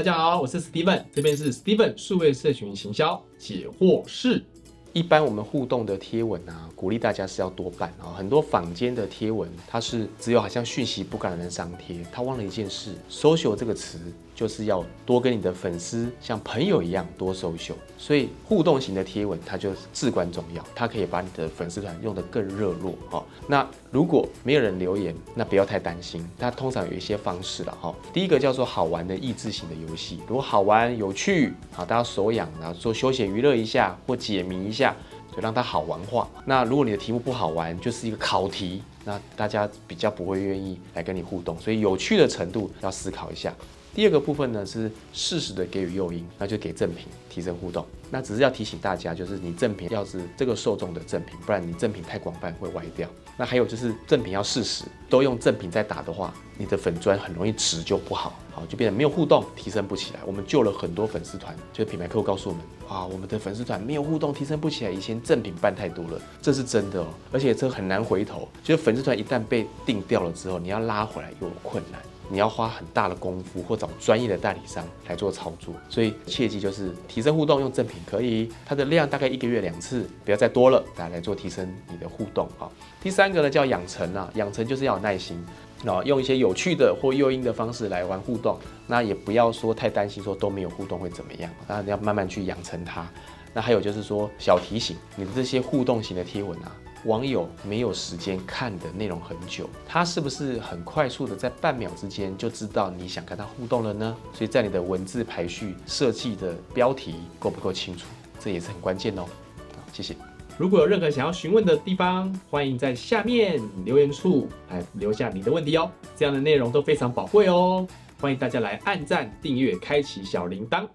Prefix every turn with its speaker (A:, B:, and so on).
A: 大家好，我是 Steven，这边是 Steven 数位社群行销解惑室。
B: 一般我们互动的贴文啊，鼓励大家是要多办啊。很多坊间的贴文，它是只有好像讯息不感的人上贴，他忘了一件事，social 这个词就是要多跟你的粉丝像朋友一样多 social，所以互动型的贴文它就至关重要，它可以把你的粉丝团用得更热络哈。那如果没有人留言，那不要太担心，它通常有一些方式了哈。第一个叫做好玩的益智型的游戏，如果好玩有趣，好大家手痒然后做休闲娱乐一下或解谜一。下，就让它好玩化。那如果你的题目不好玩，就是一个考题，那大家比较不会愿意来跟你互动。所以有趣的程度要思考一下。第二个部分呢是适时的给予诱因，那就给赠品提升互动。那只是要提醒大家，就是你赠品要是这个受众的赠品，不然你赠品太广泛会歪掉。那还有就是赠品要适时，都用赠品在打的话，你的粉砖很容易值就不好，好就变得没有互动，提升不起来。我们救了很多粉丝团，就是品牌客户告诉我们啊，我们的粉丝团没有互动，提升不起来。以前赠品办太多了，这是真的哦，而且这很难回头。就是粉丝团一旦被定掉了之后，你要拉回来又有困难。你要花很大的功夫，或找专业的代理商来做操作，所以切记就是提升互动用赠品可以，它的量大概一个月两次，不要再多了，大家来做提升你的互动啊。第三个呢叫养成啊，养成就是要有耐心，啊，用一些有趣的或诱因的方式来玩互动，那也不要说太担心说都没有互动会怎么样，那你要慢慢去养成它。那还有就是说小提醒，你的这些互动型的贴文啊。网友没有时间看的内容很久，他是不是很快速的在半秒之间就知道你想跟他互动了呢？所以在你的文字排序设计的标题够不够清楚，这也是很关键哦。好，谢谢。
A: 如果有任何想要询问的地方，欢迎在下面留言处来留下你的问题哦。这样的内容都非常宝贵哦，欢迎大家来按赞、订阅、开启小铃铛。